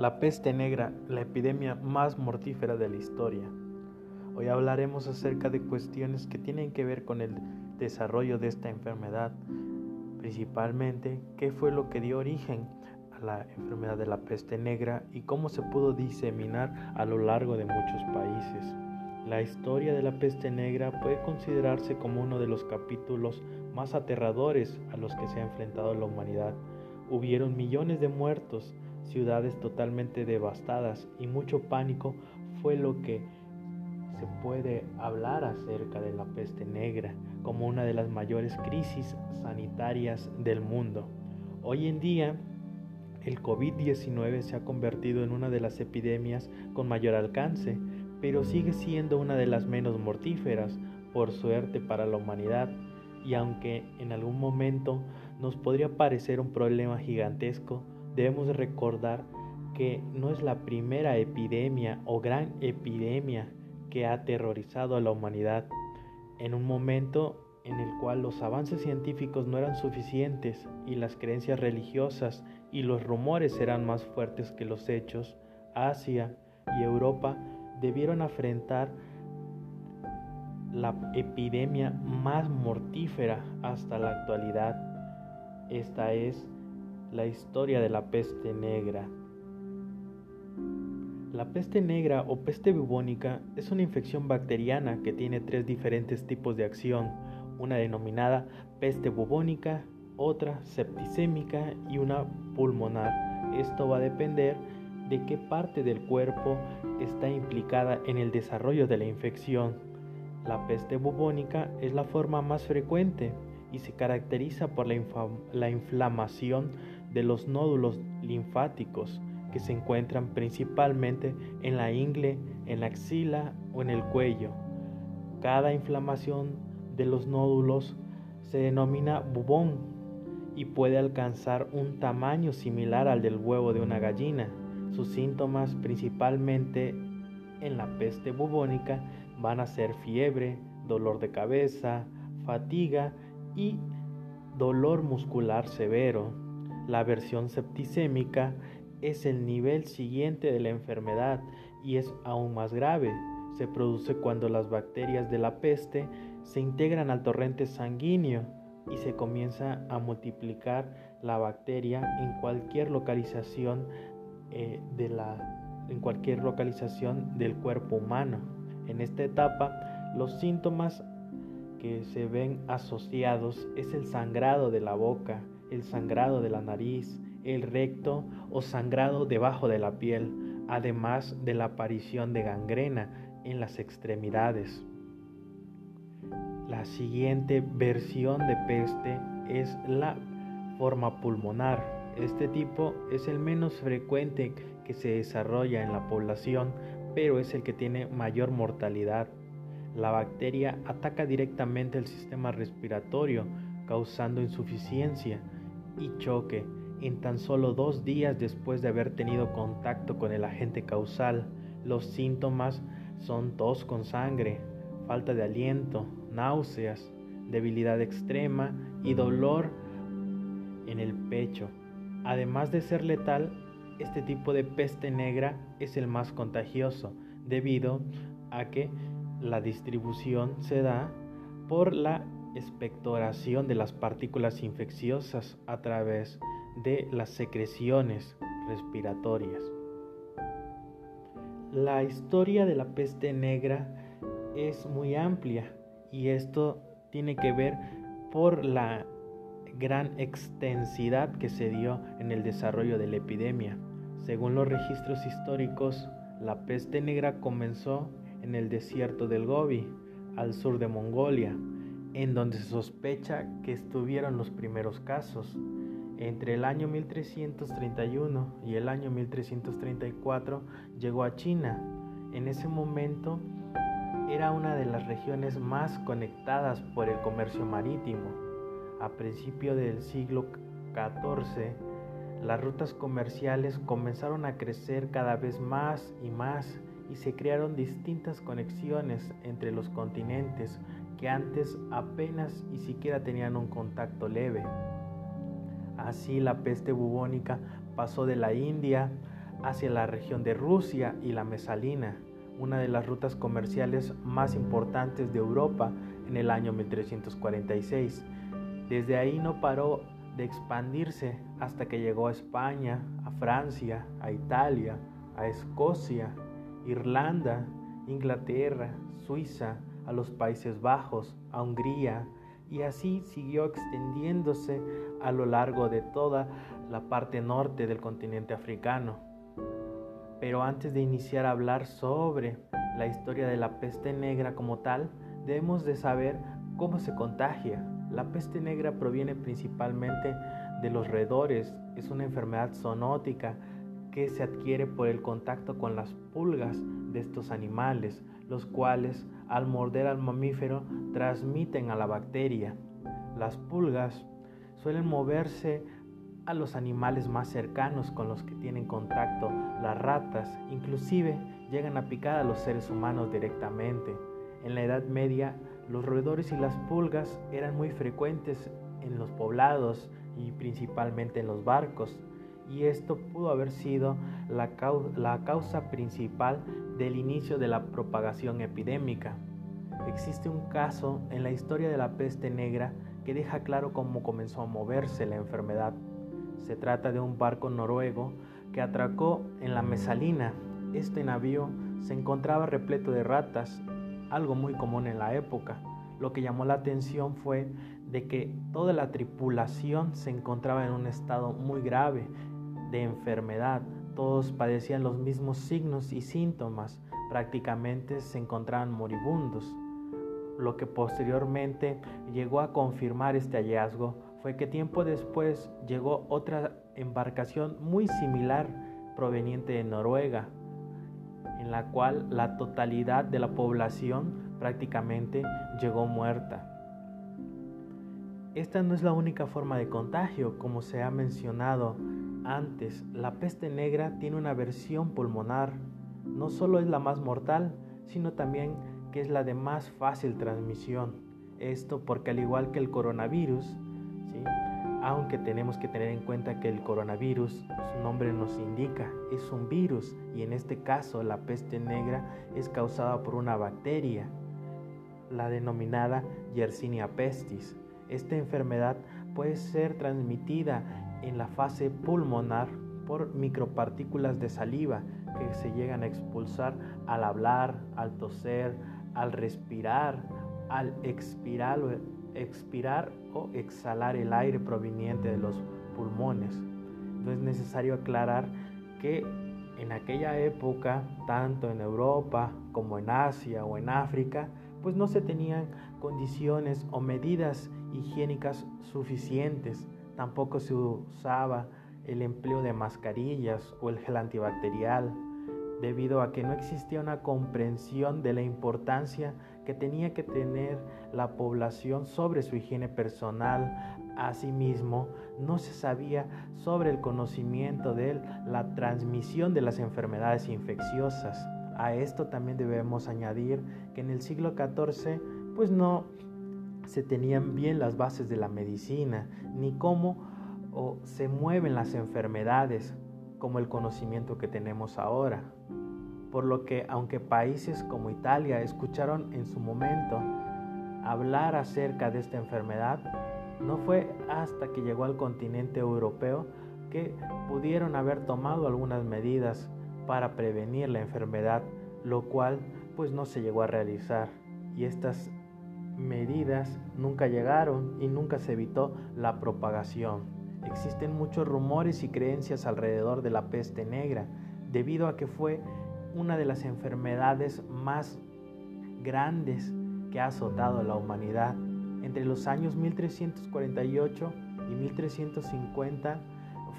La peste negra, la epidemia más mortífera de la historia. Hoy hablaremos acerca de cuestiones que tienen que ver con el desarrollo de esta enfermedad, principalmente qué fue lo que dio origen a la enfermedad de la peste negra y cómo se pudo diseminar a lo largo de muchos países. La historia de la peste negra puede considerarse como uno de los capítulos más aterradores a los que se ha enfrentado la humanidad. Hubieron millones de muertos, ciudades totalmente devastadas y mucho pánico fue lo que se puede hablar acerca de la peste negra como una de las mayores crisis sanitarias del mundo. Hoy en día, el COVID-19 se ha convertido en una de las epidemias con mayor alcance, pero sigue siendo una de las menos mortíferas, por suerte para la humanidad, y aunque en algún momento nos podría parecer un problema gigantesco, debemos recordar que no es la primera epidemia o gran epidemia que ha aterrorizado a la humanidad. En un momento en el cual los avances científicos no eran suficientes y las creencias religiosas y los rumores eran más fuertes que los hechos, Asia y Europa debieron afrontar la epidemia más mortífera hasta la actualidad. Esta es la historia de la peste negra. La peste negra o peste bubónica es una infección bacteriana que tiene tres diferentes tipos de acción, una denominada peste bubónica, otra septicémica y una pulmonar. Esto va a depender de qué parte del cuerpo está implicada en el desarrollo de la infección. La peste bubónica es la forma más frecuente y se caracteriza por la, la inflamación de los nódulos linfáticos que se encuentran principalmente en la ingle, en la axila o en el cuello. Cada inflamación de los nódulos se denomina bubón y puede alcanzar un tamaño similar al del huevo de una gallina. Sus síntomas principalmente en la peste bubónica van a ser fiebre, dolor de cabeza, fatiga y dolor muscular severo. La versión septicémica es el nivel siguiente de la enfermedad y es aún más grave. Se produce cuando las bacterias de la peste se integran al torrente sanguíneo y se comienza a multiplicar la bacteria en cualquier localización eh, de la, en cualquier localización del cuerpo humano. En esta etapa, los síntomas que se ven asociados es el sangrado de la boca, el sangrado de la nariz, el recto o sangrado debajo de la piel, además de la aparición de gangrena en las extremidades. La siguiente versión de peste es la forma pulmonar. Este tipo es el menos frecuente que se desarrolla en la población, pero es el que tiene mayor mortalidad. La bacteria ataca directamente el sistema respiratorio, causando insuficiencia, y choque en tan solo dos días después de haber tenido contacto con el agente causal. Los síntomas son tos con sangre, falta de aliento, náuseas, debilidad extrema y dolor en el pecho. Además de ser letal, este tipo de peste negra es el más contagioso debido a que la distribución se da por la expectoración de las partículas infecciosas a través de las secreciones respiratorias. La historia de la peste negra es muy amplia y esto tiene que ver por la gran extensidad que se dio en el desarrollo de la epidemia. Según los registros históricos, la peste negra comenzó en el desierto del Gobi, al sur de Mongolia, en donde se sospecha que estuvieron los primeros casos. Entre el año 1331 y el año 1334 llegó a China. En ese momento era una de las regiones más conectadas por el comercio marítimo. A principios del siglo XIV, las rutas comerciales comenzaron a crecer cada vez más y más y se crearon distintas conexiones entre los continentes que antes apenas y siquiera tenían un contacto leve. Así la peste bubónica pasó de la India hacia la región de Rusia y la Mesalina, una de las rutas comerciales más importantes de Europa en el año 1346. Desde ahí no paró de expandirse hasta que llegó a España, a Francia, a Italia, a Escocia, Irlanda, Inglaterra, Suiza, a los Países Bajos, a Hungría, y así siguió extendiéndose a lo largo de toda la parte norte del continente africano. Pero antes de iniciar a hablar sobre la historia de la peste negra como tal, debemos de saber cómo se contagia. La peste negra proviene principalmente de los roedores, es una enfermedad zoonótica que se adquiere por el contacto con las pulgas de estos animales, los cuales al morder al mamífero transmiten a la bacteria. Las pulgas suelen moverse a los animales más cercanos con los que tienen contacto, las ratas, inclusive llegan a picar a los seres humanos directamente. En la Edad Media, los roedores y las pulgas eran muy frecuentes en los poblados y principalmente en los barcos, y esto pudo haber sido la, causa principal del inicio de la propagación epidémica. Existe un caso en la historia de la peste negra que deja claro cómo comenzó a moverse la enfermedad. Se trata de un barco noruego que atracó en la Mesalina. Este navío se encontraba repleto de ratas, algo muy común en la época. Lo que llamó la atención fue de que toda la tripulación se encontraba en un estado muy grave de enfermedad. Todos padecían los mismos signos y síntomas, prácticamente se encontraban moribundos. Lo que posteriormente llegó a confirmar este hallazgo fue que tiempo después llegó otra embarcación muy similar proveniente de Noruega, en la cual la totalidad de la población prácticamente llegó muerta. Esta no es la única forma de contagio, como se ha mencionado antes, la peste negra tiene una versión pulmonar. No solo es la más mortal, sino también que es la de más fácil transmisión. Esto porque al igual que el coronavirus, aunque tenemos que tener en cuenta que el coronavirus, su nombre nos indica, es un virus y en este caso la peste negra es causada por una bacteria, la denominada Yersinia pestis. Esta enfermedad puede ser transmitida en la fase pulmonar por micropartículas de saliva que se llegan a expulsar al hablar, al toser, al respirar, al expirar, o exhalar el aire proveniente de los pulmones. Entonces es necesario aclarar que en aquella época, tanto en Europa como en Asia o en África, pues no se tenían condiciones o medidas higiénicas suficientes Tampoco se usaba el empleo de mascarillas o el gel antibacterial, debido a que no existía una comprensión de la importancia que tenía que tener la población sobre su higiene personal. Asimismo, no se sabía sobre el conocimiento de la transmisión de las enfermedades infecciosas. A esto también debemos añadir que en el siglo XIV pues no se tenían bien las bases de la medicina, ni cómo o se mueven las enfermedades como el conocimiento que tenemos ahora. Por lo que aunque países como Italia escucharon en su momento hablar acerca de esta enfermedad, no fue hasta que llegó al continente europeo que pudieron haber tomado algunas medidas para prevenir la enfermedad, lo cual pues no se llegó a realizar. Y estas medidas nunca llegaron y nunca se evitó la propagación. Existen muchos rumores y creencias alrededor de la peste negra, debido a que fue una de las enfermedades más grandes que ha azotado a la humanidad. Entre los años 1348 y 1350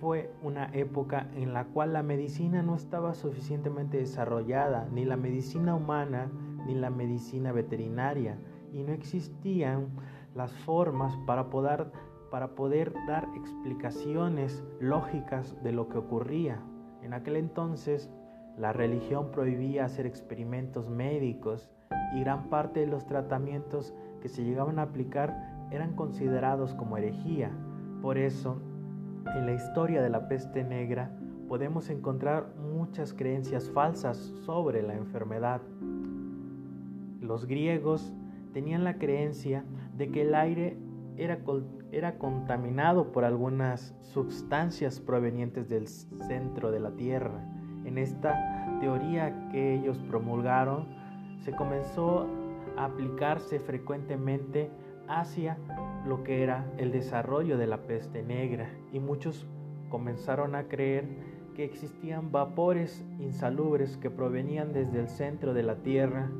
fue una época en la cual la medicina no estaba suficientemente desarrollada, ni la medicina humana ni la medicina veterinaria y no existían las formas para poder, para poder dar explicaciones lógicas de lo que ocurría. En aquel entonces la religión prohibía hacer experimentos médicos y gran parte de los tratamientos que se llegaban a aplicar eran considerados como herejía. Por eso, en la historia de la peste negra, podemos encontrar muchas creencias falsas sobre la enfermedad. Los griegos tenían la creencia de que el aire era, era contaminado por algunas sustancias provenientes del centro de la Tierra. En esta teoría que ellos promulgaron, se comenzó a aplicarse frecuentemente hacia lo que era el desarrollo de la peste negra y muchos comenzaron a creer que existían vapores insalubres que provenían desde el centro de la Tierra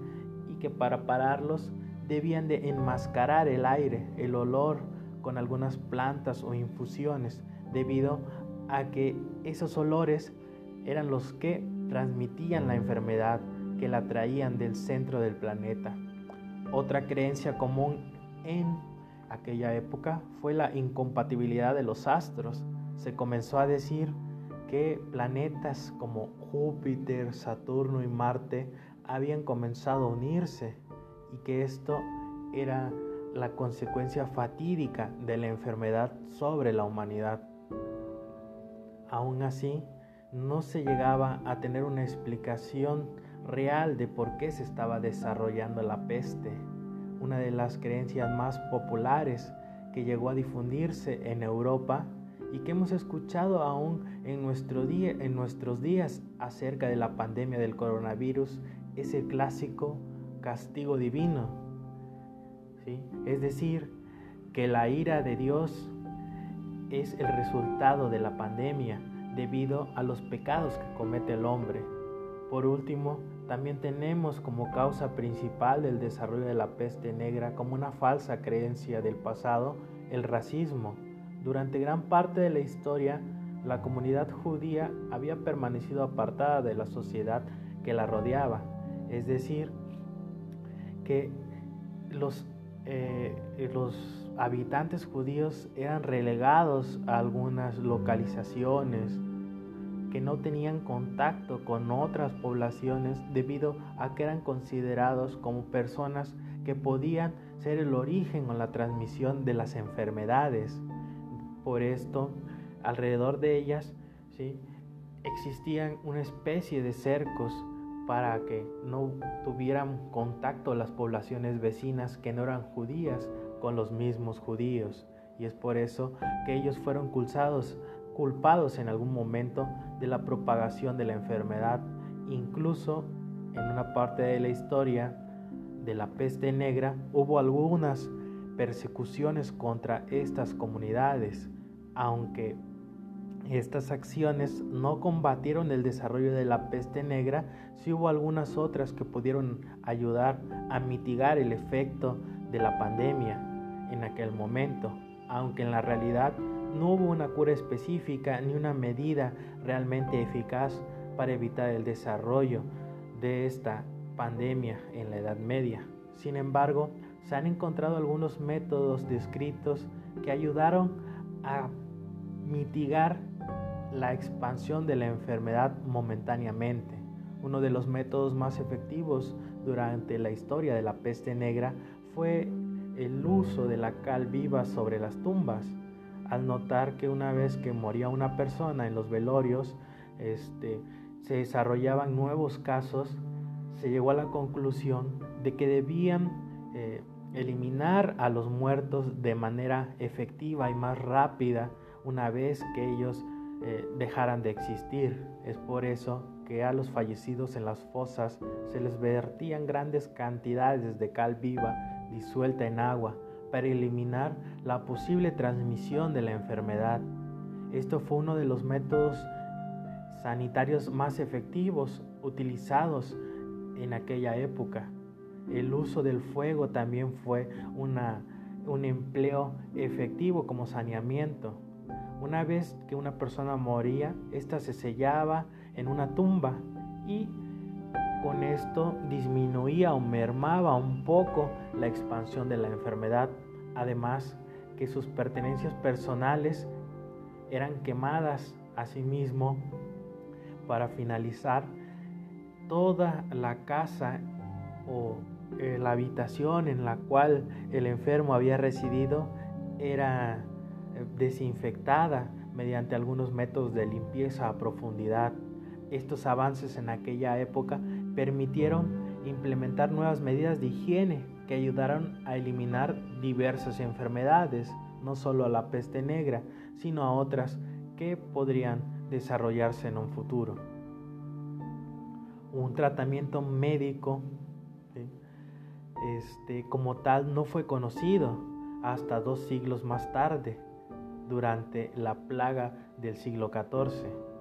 y que para pararlos debían de enmascarar el aire, el olor con algunas plantas o infusiones, debido a que esos olores eran los que transmitían la enfermedad, que la traían del centro del planeta. Otra creencia común en aquella época fue la incompatibilidad de los astros. Se comenzó a decir que planetas como Júpiter, Saturno y Marte habían comenzado a unirse y que esto era la consecuencia fatídica de la enfermedad sobre la humanidad. Aún así, no se llegaba a tener una explicación real de por qué se estaba desarrollando la peste, una de las creencias más populares que llegó a difundirse en Europa y que hemos escuchado aún en, en nuestros días acerca de la pandemia del coronavirus es el clásico castigo divino. ¿sí? Es decir, que la ira de Dios es el resultado de la pandemia debido a los pecados que comete el hombre. Por último, también tenemos como causa principal del desarrollo de la peste negra como una falsa creencia del pasado el racismo. Durante gran parte de la historia, la comunidad judía había permanecido apartada de la sociedad que la rodeaba, es decir, que los, eh, los habitantes judíos eran relegados a algunas localizaciones que no tenían contacto con otras poblaciones debido a que eran considerados como personas que podían ser el origen o la transmisión de las enfermedades. Por esto, alrededor de ellas ¿sí? existían una especie de cercos para que no tuvieran contacto las poblaciones vecinas que no eran judías con los mismos judíos. Y es por eso que ellos fueron culpados, culpados en algún momento de la propagación de la enfermedad. Incluso en una parte de la historia de la peste negra hubo algunas persecuciones contra estas comunidades, aunque estas acciones no combatieron el desarrollo de la peste negra, sí hubo algunas otras que pudieron ayudar a mitigar el efecto de la pandemia en aquel momento, aunque en la realidad no hubo una cura específica ni una medida realmente eficaz para evitar el desarrollo de esta pandemia en la Edad Media. Sin embargo, se han encontrado algunos métodos descritos que ayudaron a mitigar la expansión de la enfermedad momentáneamente. Uno de los métodos más efectivos durante la historia de la peste negra fue el uso de la cal viva sobre las tumbas. Al notar que una vez que moría una persona en los velorios, este, se desarrollaban nuevos casos, se llegó a la conclusión de que debían eh, eliminar a los muertos de manera efectiva y más rápida una vez que ellos eh, dejaran de existir. Es por eso que a los fallecidos en las fosas se les vertían grandes cantidades de cal viva disuelta en agua para eliminar la posible transmisión de la enfermedad. Esto fue uno de los métodos sanitarios más efectivos utilizados en aquella época. El uso del fuego también fue una, un empleo efectivo como saneamiento. Una vez que una persona moría, ésta se sellaba en una tumba y con esto disminuía o mermaba un poco la expansión de la enfermedad. Además, que sus pertenencias personales eran quemadas asimismo para finalizar toda la casa o eh, la habitación en la cual el enfermo había residido era desinfectada mediante algunos métodos de limpieza a profundidad. Estos avances en aquella época permitieron implementar nuevas medidas de higiene que ayudaron a eliminar diversas enfermedades, no solo a la peste negra, sino a otras que podrían desarrollarse en un futuro. Un tratamiento médico este, como tal no fue conocido hasta dos siglos más tarde, durante la plaga del siglo XIV.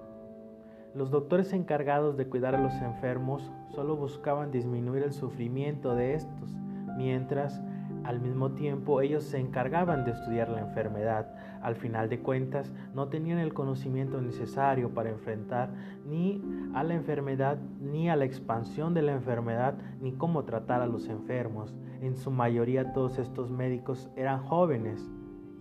Los doctores encargados de cuidar a los enfermos solo buscaban disminuir el sufrimiento de estos, mientras al mismo tiempo ellos se encargaban de estudiar la enfermedad. Al final de cuentas, no tenían el conocimiento necesario para enfrentar ni a la enfermedad, ni a la expansión de la enfermedad, ni cómo tratar a los enfermos. En su mayoría todos estos médicos eran jóvenes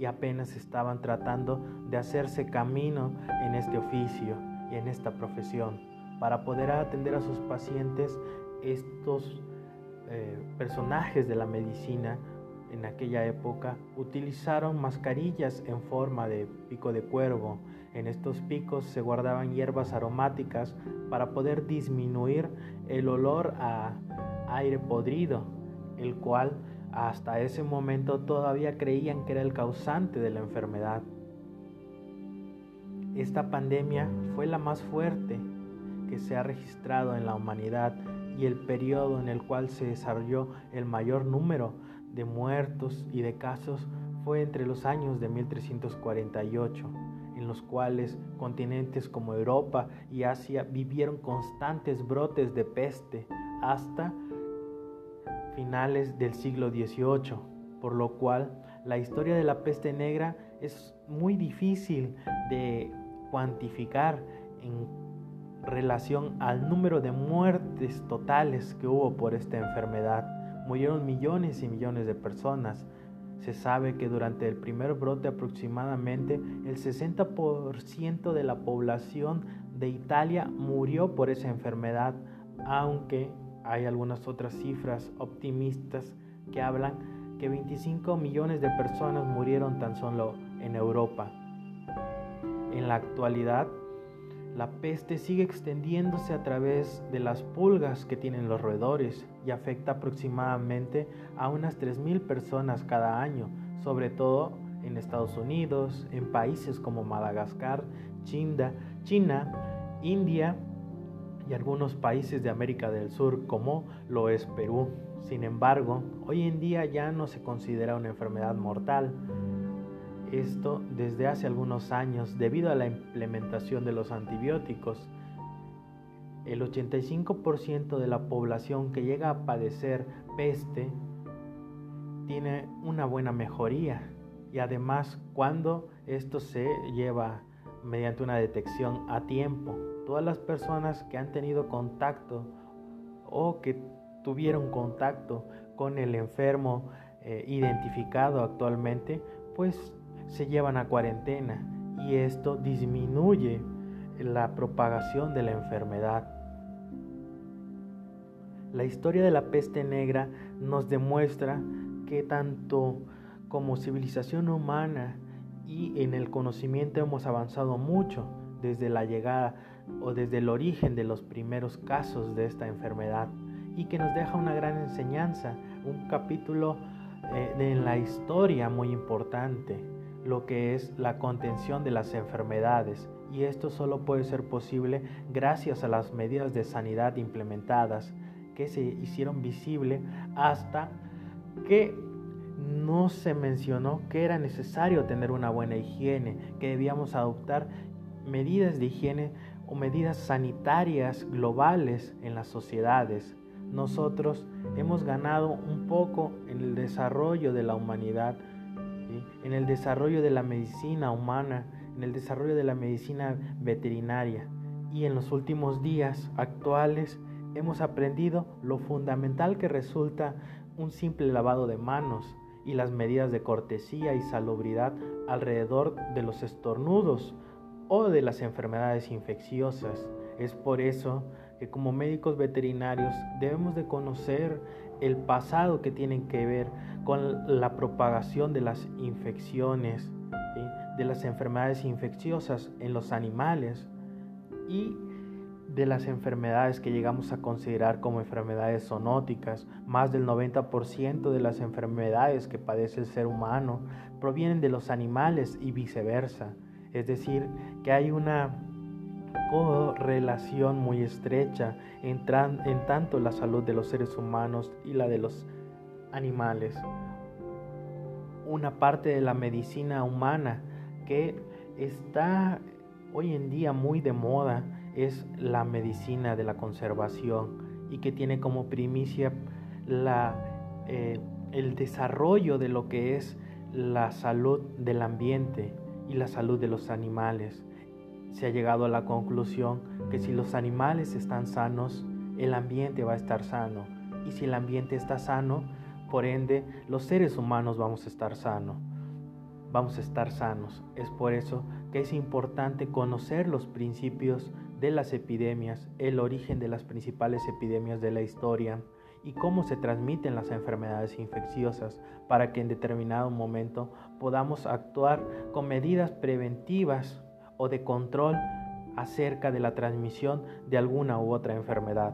y apenas estaban tratando de hacerse camino en este oficio y en esta profesión para poder atender a sus pacientes estos eh, personajes de la medicina en aquella época utilizaron mascarillas en forma de pico de cuervo. En estos picos se guardaban hierbas aromáticas para poder disminuir el olor a aire podrido, el cual hasta ese momento todavía creían que era el causante de la enfermedad. Esta pandemia fue la más fuerte que se ha registrado en la humanidad y el periodo en el cual se desarrolló el mayor número de muertos y de casos fue entre los años de 1348, en los cuales continentes como Europa y Asia vivieron constantes brotes de peste hasta finales del siglo XVIII, por lo cual la historia de la peste negra es muy difícil de cuantificar en relación al número de muertes totales que hubo por esta enfermedad murieron millones y millones de personas. Se sabe que durante el primer brote aproximadamente el 60% de la población de Italia murió por esa enfermedad, aunque hay algunas otras cifras optimistas que hablan que 25 millones de personas murieron tan solo en Europa. En la actualidad, la peste sigue extendiéndose a través de las pulgas que tienen los roedores y afecta aproximadamente a unas 3.000 personas cada año, sobre todo en Estados Unidos, en países como Madagascar, China, China, India y algunos países de América del Sur como lo es Perú. Sin embargo, hoy en día ya no se considera una enfermedad mortal, esto desde hace algunos años debido a la implementación de los antibióticos. El 85% de la población que llega a padecer peste tiene una buena mejoría y además cuando esto se lleva mediante una detección a tiempo, todas las personas que han tenido contacto o que tuvieron contacto con el enfermo eh, identificado actualmente, pues se llevan a cuarentena y esto disminuye la propagación de la enfermedad. La historia de la peste negra nos demuestra que tanto como civilización humana y en el conocimiento hemos avanzado mucho desde la llegada o desde el origen de los primeros casos de esta enfermedad y que nos deja una gran enseñanza, un capítulo eh, en la historia muy importante lo que es la contención de las enfermedades. Y esto solo puede ser posible gracias a las medidas de sanidad implementadas que se hicieron visible hasta que no se mencionó que era necesario tener una buena higiene, que debíamos adoptar medidas de higiene o medidas sanitarias globales en las sociedades. Nosotros hemos ganado un poco en el desarrollo de la humanidad en el desarrollo de la medicina humana, en el desarrollo de la medicina veterinaria. Y en los últimos días actuales hemos aprendido lo fundamental que resulta un simple lavado de manos y las medidas de cortesía y salubridad alrededor de los estornudos o de las enfermedades infecciosas. Es por eso que como médicos veterinarios debemos de conocer el pasado que tienen que ver con la propagación de las infecciones de las enfermedades infecciosas en los animales y de las enfermedades que llegamos a considerar como enfermedades zoonóticas. Más del 90% de las enfermedades que padece el ser humano provienen de los animales y viceversa. Es decir, que hay una correlación muy estrecha en, en tanto la salud de los seres humanos y la de los animales. Una parte de la medicina humana que está hoy en día muy de moda es la medicina de la conservación y que tiene como primicia la, eh, el desarrollo de lo que es la salud del ambiente y la salud de los animales. Se ha llegado a la conclusión que si los animales están sanos, el ambiente va a estar sano. Y si el ambiente está sano, por ende, los seres humanos vamos a estar sanos. Vamos a estar sanos. Es por eso que es importante conocer los principios de las epidemias, el origen de las principales epidemias de la historia y cómo se transmiten las enfermedades infecciosas para que en determinado momento podamos actuar con medidas preventivas o de control acerca de la transmisión de alguna u otra enfermedad.